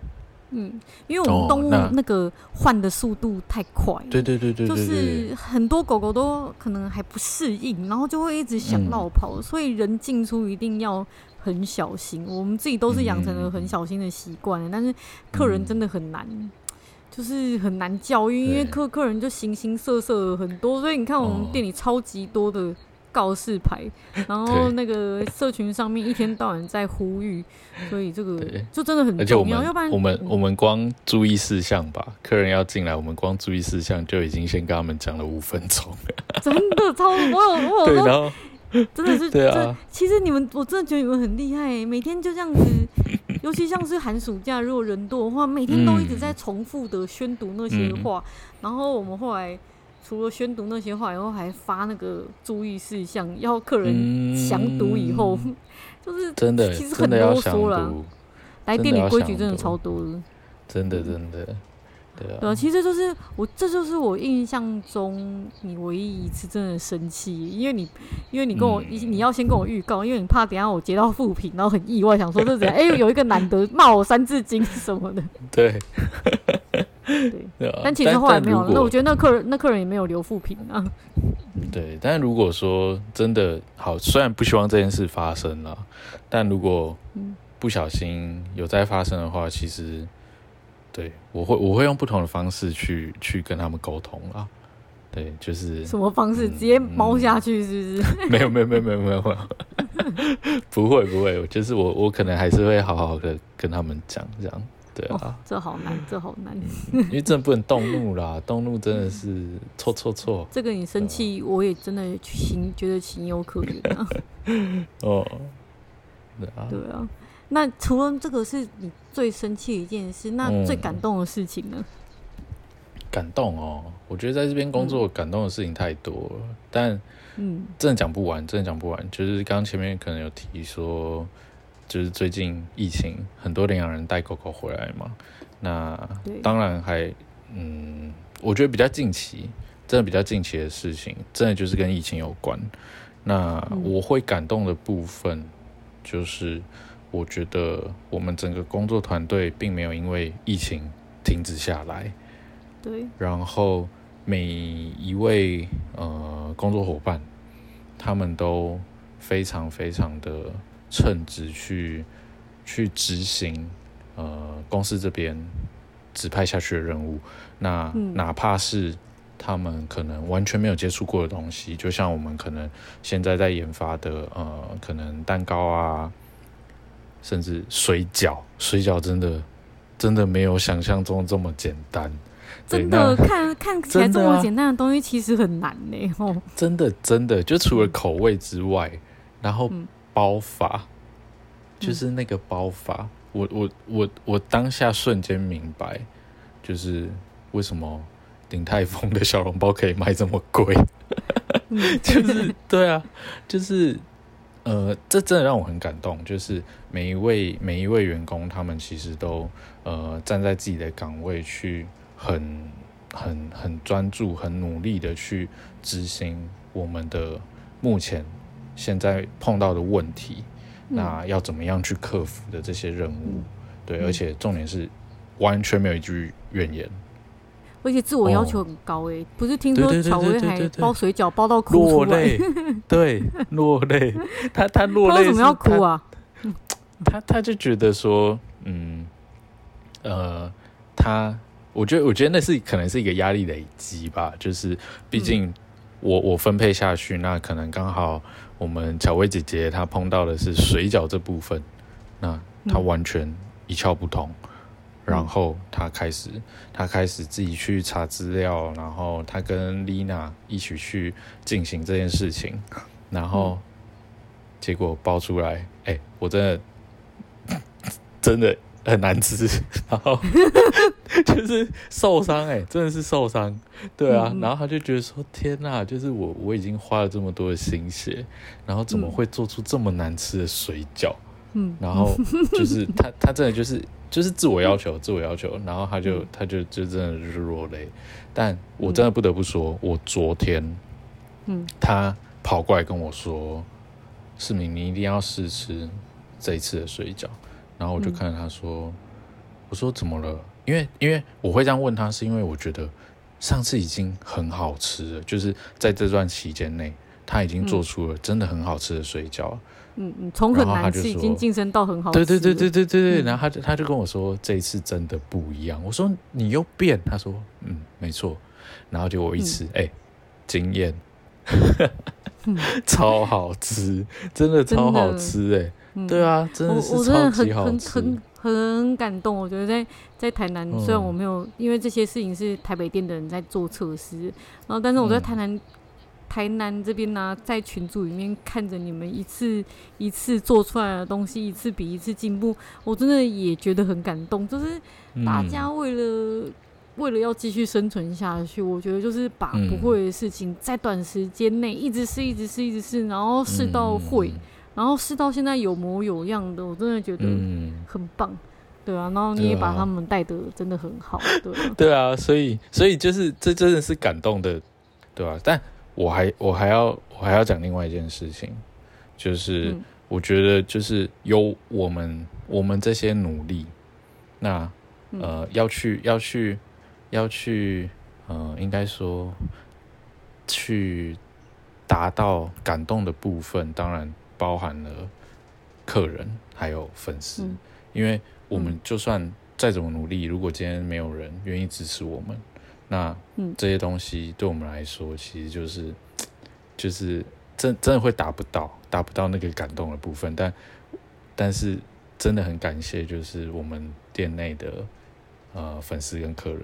嗯，因为我们动物那个换的速度太快，对对对对，就是很多狗狗都可能还不适应，然后就会一直想绕跑，所以人进出一定要。很小心，我们自己都是养成了很小心的习惯，嗯，但是客人真的很难，嗯，就是很难教育，因为客客人就形形色色很多，所以你看我们店里超级多的告示牌，哦，然后那个社群上面一天到晚在呼吁，所以这个就真的很重要。要不然我们我们光注意事项吧，客人要进来，我们光注意事项就已经先跟他们讲了五分钟了，真的超我有我有说。真的是，对啊。其实你们，我真的觉得你们很厉害，每天就这样子，尤其像是寒暑假，如果人多的话，每天都一直在重复的宣读那些话。嗯、然后我们后来除了宣读那些话然后，还发那个注意事项，要客人详读以后，嗯、就是真的，其实很啰嗦了。来店里规矩真的超多的，真的真的。对啊，对啊，其实就是我，这就是我印象中你唯一一次真的生气，因为你，因为你跟我，你、嗯、你要先跟我预告，因为你怕等下我接到负评，然后很意外，想说这怎样？哎、欸，有一个男的骂我三字经什么的。对，对，但其实后来没有，那我觉得那客人那客人也没有留负评啊。对，但如果说真的好，虽然不希望这件事发生了，但如果不小心有再发生的话，其实。对，我会我会用不同的方式去去跟他们沟通啊。对，就是什么方式？嗯、直接猫下去是不是？没有没有没有没有没有没有，不会 不会，就是我我可能还是会好好的跟他们讲这样。对啊，哦、这好难，这好难。因为真的不能动怒啦，动怒真的是错错错。这个你生气，我也真的情觉得情有可原啊。哦，对啊，对啊。那除了这个是你最生气的一件事，那最感动的事情呢？嗯、感动哦，我觉得在这边工作感动的事情太多了，嗯、但嗯，真的讲不完，真的讲不完。就是刚刚前面可能有提说，就是最近疫情，很多领养人带狗狗回来嘛。那当然还嗯，我觉得比较近期，真的比较近期的事情，真的就是跟疫情有关。那我会感动的部分就是。我觉得我们整个工作团队并没有因为疫情停止下来，对。然后每一位呃工作伙伴，他们都非常非常的称职去去执行呃公司这边指派下去的任务。那哪怕是他们可能完全没有接触过的东西，就像我们可能现在在研发的呃可能蛋糕啊。甚至水饺，水饺真的真的没有想象中这么简单。真的看看起来这么简单的东西，其实很难呢。哦，真的真的，就除了口味之外，嗯、然后包法，嗯、就是那个包法，我我我我当下瞬间明白，就是为什么鼎泰丰的小笼包可以卖这么贵。嗯、就是对啊，就是。呃，这真的让我很感动，就是每一位每一位员工，他们其实都呃站在自己的岗位去很很很专注、很努力的去执行我们的目前现在碰到的问题，嗯、那要怎么样去克服的这些任务，嗯、对，而且重点是完全没有一句怨言。而且自我要求很高诶，不是听说巧薇还包水饺包到哭落泪，对，落泪，他他落泪，为什么要哭啊？他他就觉得说，嗯，呃，他，我觉得我觉得那是可能是一个压力累积吧，就是毕竟我我分配下去，那可能刚好我们巧薇姐姐她碰到的是水饺这部分，那她完全一窍不通。然后她开始，她开始自己去查资料，然后她跟丽娜一起去进行这件事情，然后结果爆出来，哎，我真的 真的很难吃，然后 就是受伤，哎，真的是受伤，对啊，然后他就觉得说，天哪，就是我我已经花了这么多的心血，然后怎么会做出这么难吃的水饺？嗯，然后就是 他他真的就是。就是自我要求，自我要求，然后他就他就就真的就是落泪，但我真的不得不说，我昨天，嗯，他跑过来跟我说，市民，你一定要试吃这一次的水饺，然后我就看着他说，我说怎么了？因为因为我会这样问他，是因为我觉得上次已经很好吃了，就是在这段期间内，他已经做出了真的很好吃的水饺。嗯嗯，从很难吃已经晋升到很好吃。对对对对对对对，嗯、然后他就他就跟我说，这一次真的不一样。我说你又变，他说嗯没错，然后就我一吃，哎、嗯，惊艳，嗯、超好吃，真的超好吃哎，嗯、对啊，真的是超级好吃，很很很感动。我觉得在在台南，虽然我没有，因为这些事情是台北店的人在做测试，然后但是我在台南。嗯台南这边呢、啊，在群组里面看着你们一次一次做出来的东西，一次比一次进步，我真的也觉得很感动。就是大家为了为了要继续生存下去，我觉得就是把不会的事情在短时间内一直试，一直试，一直试，然后试到会，嗯、然后试到现在有模有样的，我真的觉得很棒，嗯、对啊，然后你也把他们带的真的很好，对啊，对啊，所以所以就是这真的是感动的，对吧、啊？但我还我还要我还要讲另外一件事情，就是我觉得就是有我们我们这些努力，那呃要去要去。要去，嗯、呃，应该说去达到感动的部分，当然包含了客人还有粉丝，嗯、因为我们就算再怎么努力，如果今天没有人愿意支持我们，那这些东西对我们来说，其实就是 就是真真的会达不到，达不到那个感动的部分。但但是真的很感谢，就是我们店内的呃粉丝跟客人。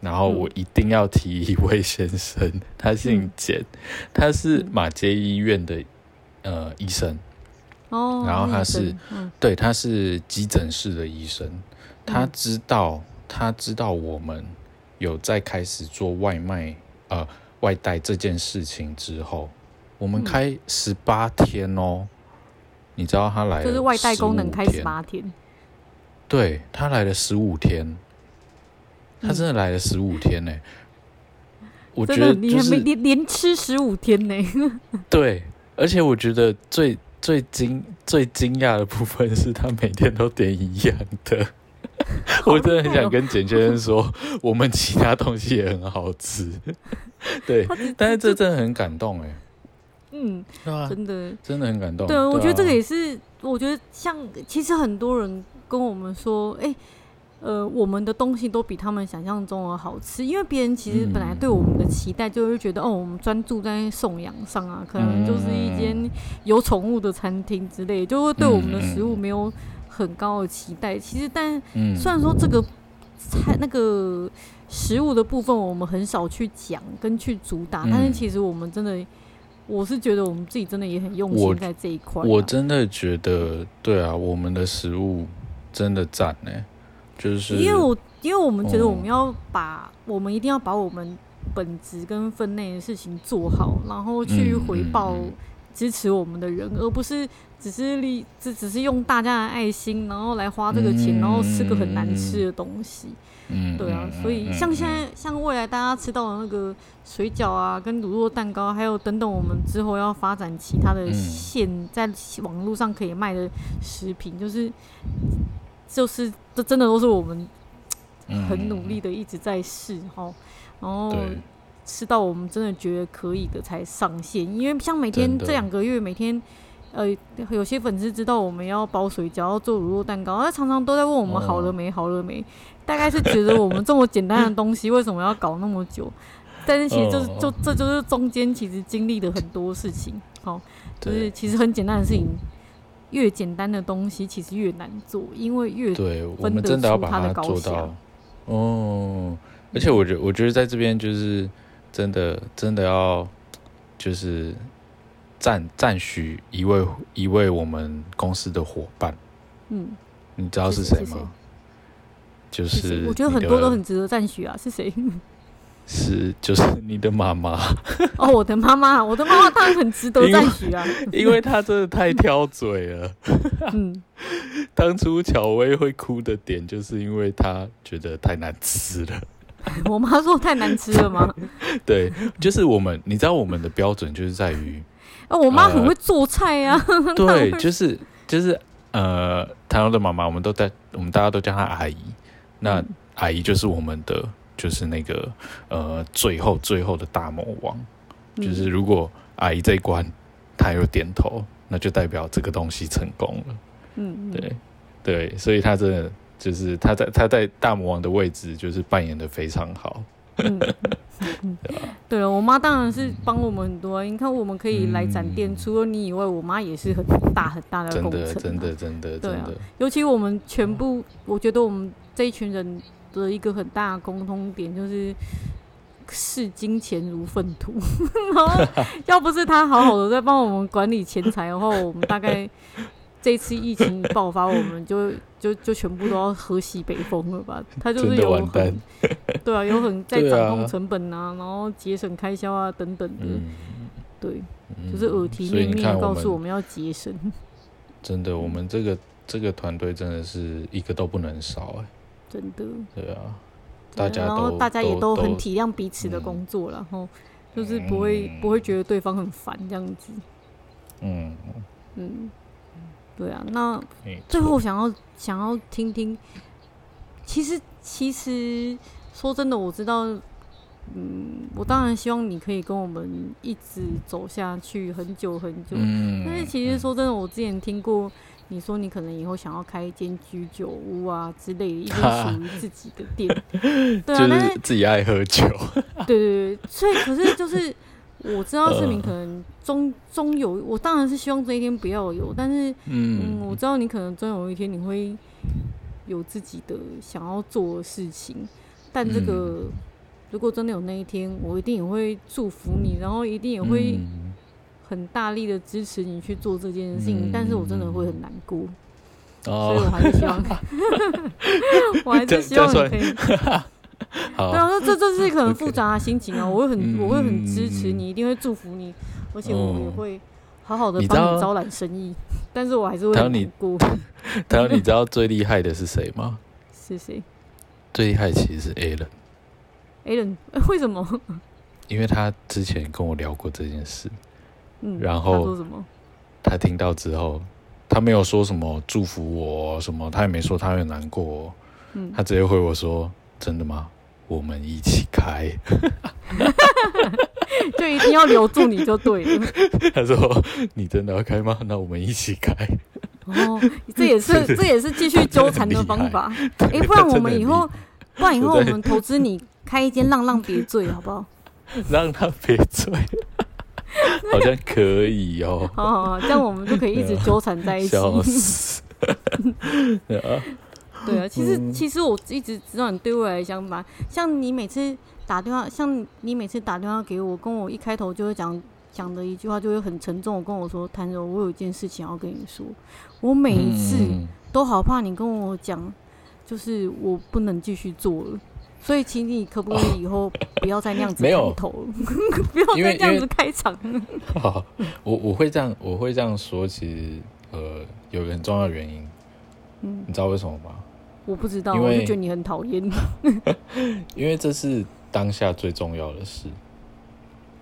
然后我一定要提一位先生，嗯、他姓简，他是马街医院的呃医生。哦，然后他是、嗯、对，他是急诊室的医生，他知道他知道我们有在开始做外卖呃外带这件事情之后，我们开十八天哦，嗯、你知道他来了就是外带功能开十八天，对，他来了十五天。他真的来了十五天呢、我觉得你还没连连吃十五天呢、欸。对，而且我觉得最最惊最惊讶的部分是他每天都点一样的。我真的很想跟简先生说，我们其他东西也很好吃。对，但是这真的很感动哎、欸。嗯，啊、真的真的很感动。对，我觉得这个也是，我觉得像其实很多人跟我们说，哎、欸。呃，我们的东西都比他们想象中的好吃，因为别人其实本来对我们的期待就是觉得，嗯、哦，我们专注在送养上啊，可能就是一间有宠物的餐厅之类，就会对我们的食物没有很高的期待。其实，但虽然说这个菜那个食物的部分我们很少去讲跟去主打，嗯、但是其实我们真的，我是觉得我们自己真的也很用心在这一块、啊。我真的觉得，对啊，我们的食物真的赞呢。就是因为我，因为我们觉得我们要把，嗯、我们一定要把我们本职跟分内的事情做好，然后去回报支持我们的人，而不是只是利，只只是用大家的爱心，然后来花这个钱，嗯、然后吃个很难吃的东西。嗯，对啊，所以像现在，像未来大家吃到的那个水饺啊，跟卤肉蛋糕，还有等等，我们之后要发展其他的线，在网络上可以卖的食品，就是。就是这真的都是我们很努力的一直在试哈，嗯、然后吃到我们真的觉得可以的才上线。因为像每天这两个月，每天呃有些粉丝知道我们要包水饺，要做乳酪蛋糕，他常常都在问我们好了没，好了没？大概是觉得我们这么简单的东西为什么要搞那么久？但是其实就是就这就是中间其实经历了很多事情，好，就是其实很简单的事情。越简单的东西其实越难做，因为越对我们真的要把它做到哦。而且我觉得，我觉得在这边就是真的，真的要就是赞赞许一位一位我们公司的伙伴。嗯，你知道是谁吗？就是我觉得很多都很值得赞许啊，是谁？是，就是你的妈妈 哦，我的妈妈，我的妈妈当然很值得赞许啊，因为她真的太挑嘴了。嗯，当初乔薇会哭的点，就是因为她觉得太难吃了。我妈说太难吃了吗？对，就是我们，你知道我们的标准就是在于，哦，我妈很会做菜呀、啊呃。对，就是就是呃，台湾的妈妈，我们都在，我们大家都叫她阿姨，那阿姨就是我们的。就是那个呃，最后最后的大魔王，嗯、就是如果阿姨这一关她有点头，那就代表这个东西成功了。嗯，嗯，对对，所以他真的就是他在他在大魔王的位置，就是扮演的非常好。嗯，对了，我妈当然是帮我们很多。嗯、你看，我们可以来展店，嗯、除了你以外，我妈也是很大很大的工程、啊。真的，真的，真的，对啊。真的尤其我们全部，我觉得我们这一群人。的一个很大的共通点就是视金钱如粪土，然后要不是他好好的在帮我们管理钱财的话，我们大概这次疫情爆发，我们就就就全部都要喝西北风了吧？他就是有很对 对啊，有很在掌控成本啊，啊然后节省开销啊等等的，嗯、对，就是耳提面命告诉我们要节省。真的，我们这个这个团队真的是一个都不能少哎、欸，真的。对啊，大家都，然后大家也都很体谅彼此的工作，然后就是不会、嗯、不会觉得对方很烦这样子。嗯嗯，对啊，那最后想要想要听听，其实其实说真的，我知道，嗯，我当然希望你可以跟我们一直走下去很久很久。嗯，但是其实说真的，我之前听过你说你可能以后想要开一间居酒屋啊之类的，一间属于自己的店。对啊，但是自己爱喝酒。对对对，所以可是就是。我知道市民可能终终有，我当然是希望这一天不要有，但是嗯，嗯，我知道你可能终有一天你会有自己的想要做的事情，但这个、嗯、如果真的有那一天，我一定也会祝福你，然后一定也会很大力的支持你去做这件事情，嗯、但是我真的会很难过，哦、所以我还是希望，我还是希望你可以。好对啊，那这这是一个很复杂的心情啊.我会很，嗯、我会很支持你，一定会祝福你，而且我也会好好的帮你招揽生意。但是我还是会难过。他说：“你知道最厉害的是谁吗？”是谁？最厉害其实是 Alan。Alan 为什么？因为他之前跟我聊过这件事。嗯。然后他说什么？他听到之后，他没有说什么祝福我什么，他也没说他会难过。嗯。他直接回我说。真的吗？我们一起开，就一定要留住你就对了。他说：“你真的要开吗？那我们一起开。”哦，这也是 这也是继续纠缠的方法。哎、欸，不然我们以后，不然以后我们投资你开一间浪浪别醉，好不好？浪浪别醉，好像可以哦。好好好，这样我们就可以一直纠缠在一起。笑死 对啊，其实其实我一直知道你对未来的想法。像你每次打电话，像你每次打电话给我，跟我一开头就会讲讲的一句话，就会很沉重。我跟我说：“谭柔，我有一件事情要跟你说。”我每一次都好怕你跟我讲，就是我不能继续做了。所以，请你可不可以以后 不要再那样子开头，不要再这样子开场。好，我我会这样，我会这样说。其实，呃，有个很重要的原因，嗯，你知道为什么吗？我不知道，因为我就觉得你很讨厌。因为这是当下最重要的事。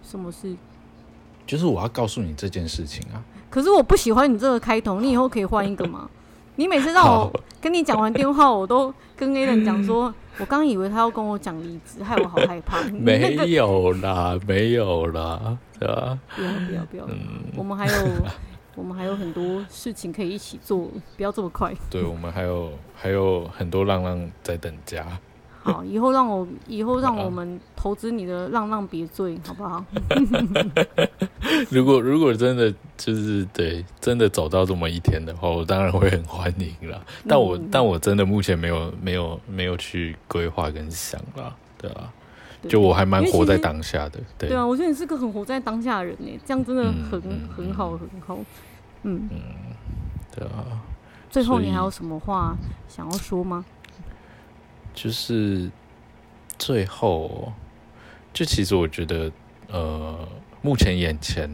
什么事？就是我要告诉你这件事情啊。可是我不喜欢你这个开头，你以后可以换一个吗？你每次让我跟你讲完电话，我都跟 A 人讲说，我刚以为他要跟我讲离职，害我好害怕。没有啦，没有啦，对吧？不要不要不要，嗯、我们还有。我们还有很多事情可以一起做，不要这么快。对，我们还有还有很多浪浪在等家。好，以后让我以后让我们投资你的浪浪别醉，好不好？如果如果真的就是对真的走到这么一天的话，我当然会很欢迎啦。但我、嗯、但我真的目前没有没有没有去规划跟想了，对吧？就我还蛮活在当下的，对对啊，我觉得你是个很活在当下的人呢，这样真的很、嗯、很好很好。嗯嗯，对啊。最后你还有什么话想要说吗？就是最后，就其实我觉得，呃，目前眼前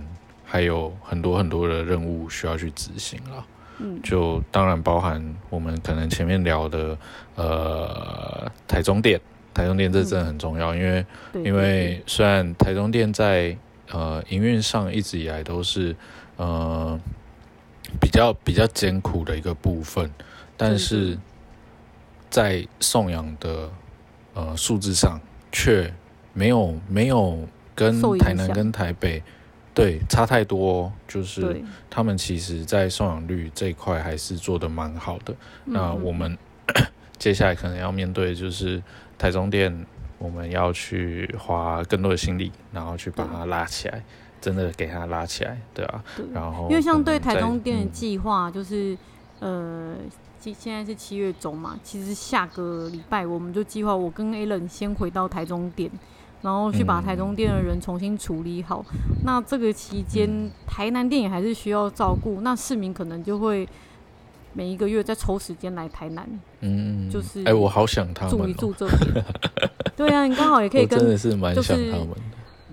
还有很多很多的任务需要去执行了。嗯，就当然包含我们可能前面聊的，呃，台中店，台中店这真的很重要，嗯、因为因为虽然台中店在呃营运上一直以来都是呃。比较比较艰苦的一个部分，但是在送养的呃数字上却没有没有跟台南跟台北对差太多，就是他们其实在送养率这一块还是做的蛮好的。那我们接下来可能要面对就是台中店，我们要去花更多的心力，然后去把它拉起来。真的给它拉起来，对啊，对，然后因为像对台中店的计划，就是、嗯、呃，现现在是七月中嘛，其实下个礼拜我们就计划我跟 Alan 先回到台中店，然后去把台中店的人重新处理好。嗯、那这个期间，嗯、台南店也还是需要照顾，那市民可能就会每一个月再抽时间来台南，嗯，就是哎，我好想他们、哦、住一住这边。对啊，你刚好也可以 跟，真的是蛮想他们的。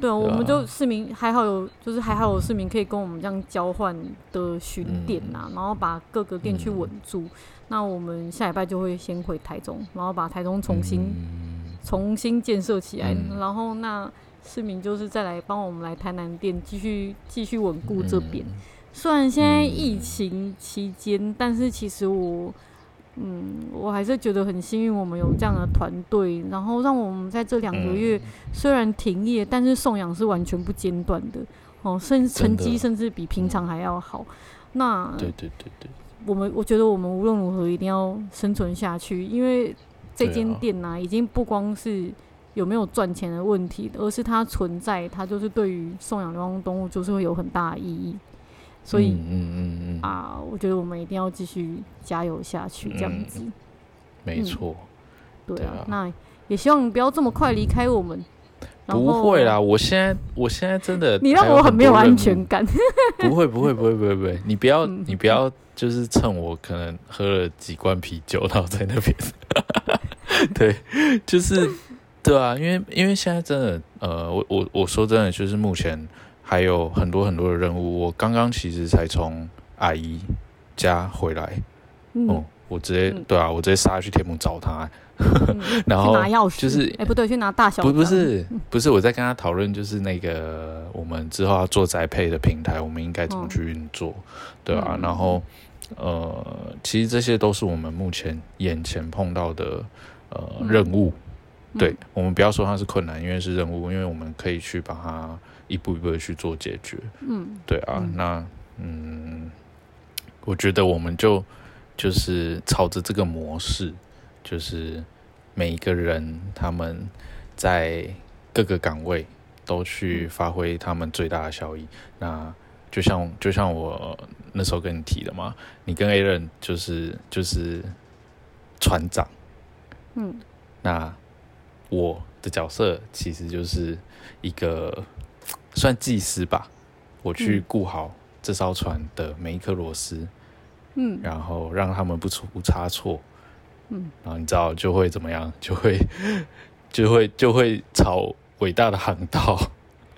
对啊，我们就市民还好有，就是还好有市民可以跟我们这样交换的巡点呐、啊嗯，然后把各个店去稳住、嗯。那我们下礼拜就会先回台中，然后把台中重新、嗯、重新建设起来、嗯，然后那市民就是再来帮我们来台南店继续继续稳固这边、嗯。虽然现在疫情期间、嗯，但是其实我。嗯，我还是觉得很幸运，我们有这样的团队，然后让我们在这两个月虽然停业，但是送养是完全不间断的哦，甚至成绩甚至比平常还要好。那对对对对，我们我觉得我们无论如何一定要生存下去，因为这间店呢、啊，已经不光是有没有赚钱的问题，而是它存在，它就是对于送养流浪动物就是会有很大的意义。所以，嗯嗯嗯嗯啊，我觉得我们一定要继续加油下去，这样子。嗯、没错、嗯，对啊。那也希望你不要这么快离开我们。不会啦，我现在，我现在真的，你让我很没有安全感。不会，不会，不会，不会，不会。你不要，你不要，就是趁我可能喝了几罐啤酒，然后在那边。对，就是对啊，因为因为现在真的，呃，我我我说真的，就是目前。还有很多很多的任务，我刚刚其实才从阿姨家回来，嗯，哦、我直接、嗯、对啊，我直接杀去天母找她，嗯、然后就是哎、欸、不对，去拿大小不不是不是我在跟他讨论，就是那个我们之后要做宅配的平台，我们应该怎么去运作、嗯，对啊，然后呃，其实这些都是我们目前眼前碰到的呃、嗯、任务，对、嗯、我们不要说它是困难，因为是任务，因为我们可以去把它。一步一步的去做解决，嗯，对啊，嗯。那嗯，我觉得我们就就是朝着这个模式，就是每一个人他们在各个岗位都去发挥他们最大的效益。那就像就像我那时候跟你提的嘛，你跟 Aaron 就是就是船长，嗯，那我的角色其实就是一个。算技师吧，我去顾好这艘船的每一颗螺丝，嗯，然后让他们不出差错，嗯，然后你知道就会怎么样，就会就会就会朝伟大的航道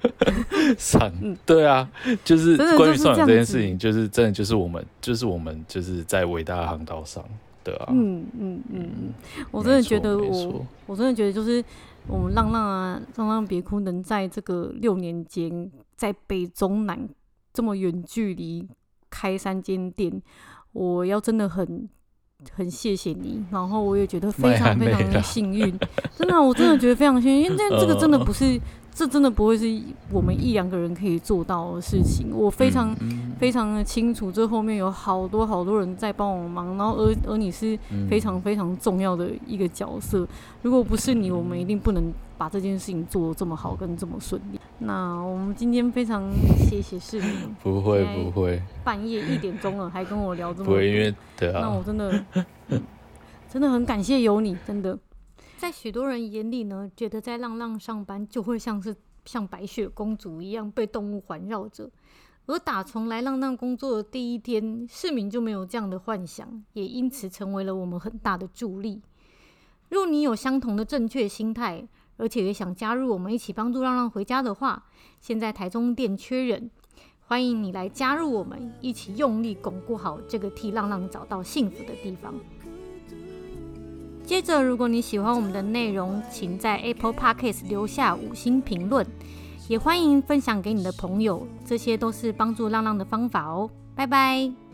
上，嗯，对啊，就是关于送养这件事情，就是真的就是我们就是我们就是在伟大的航道上，对啊，嗯嗯嗯嗯，我真的觉得我我真的觉得就是。我们浪浪啊，浪浪别哭，能在这个六年间，在北中南这么远距离开三间店，我要真的很很谢谢你，然后我也觉得非 常非常的幸运，真的，我真的觉得非常幸运，因为这 这个真的不是。这真的不会是我们一两个人可以做到的事情。我非常、嗯、非常的清楚，这后面有好多好多人在帮我忙，然后而而你是非常非常重要的一个角色。如果不是你，我们一定不能把这件事情做得这么好跟这么顺利。那我们今天非常谢谢市民，不会不会，半夜一点钟了还跟我聊这么多，因为对啊，那我真的、嗯、真的很感谢有你，真的。在许多人眼里呢，觉得在浪浪上班就会像是像白雪公主一样被动物环绕着，而打从来浪浪工作的第一天，市民就没有这样的幻想，也因此成为了我们很大的助力。若你有相同的正确心态，而且也想加入我们一起帮助浪浪回家的话，现在台中店缺人，欢迎你来加入我们，一起用力巩固好这个替浪浪找到幸福的地方。接着，如果你喜欢我们的内容，请在 Apple Podcast 留下五星评论，也欢迎分享给你的朋友，这些都是帮助浪浪的方法哦。拜拜。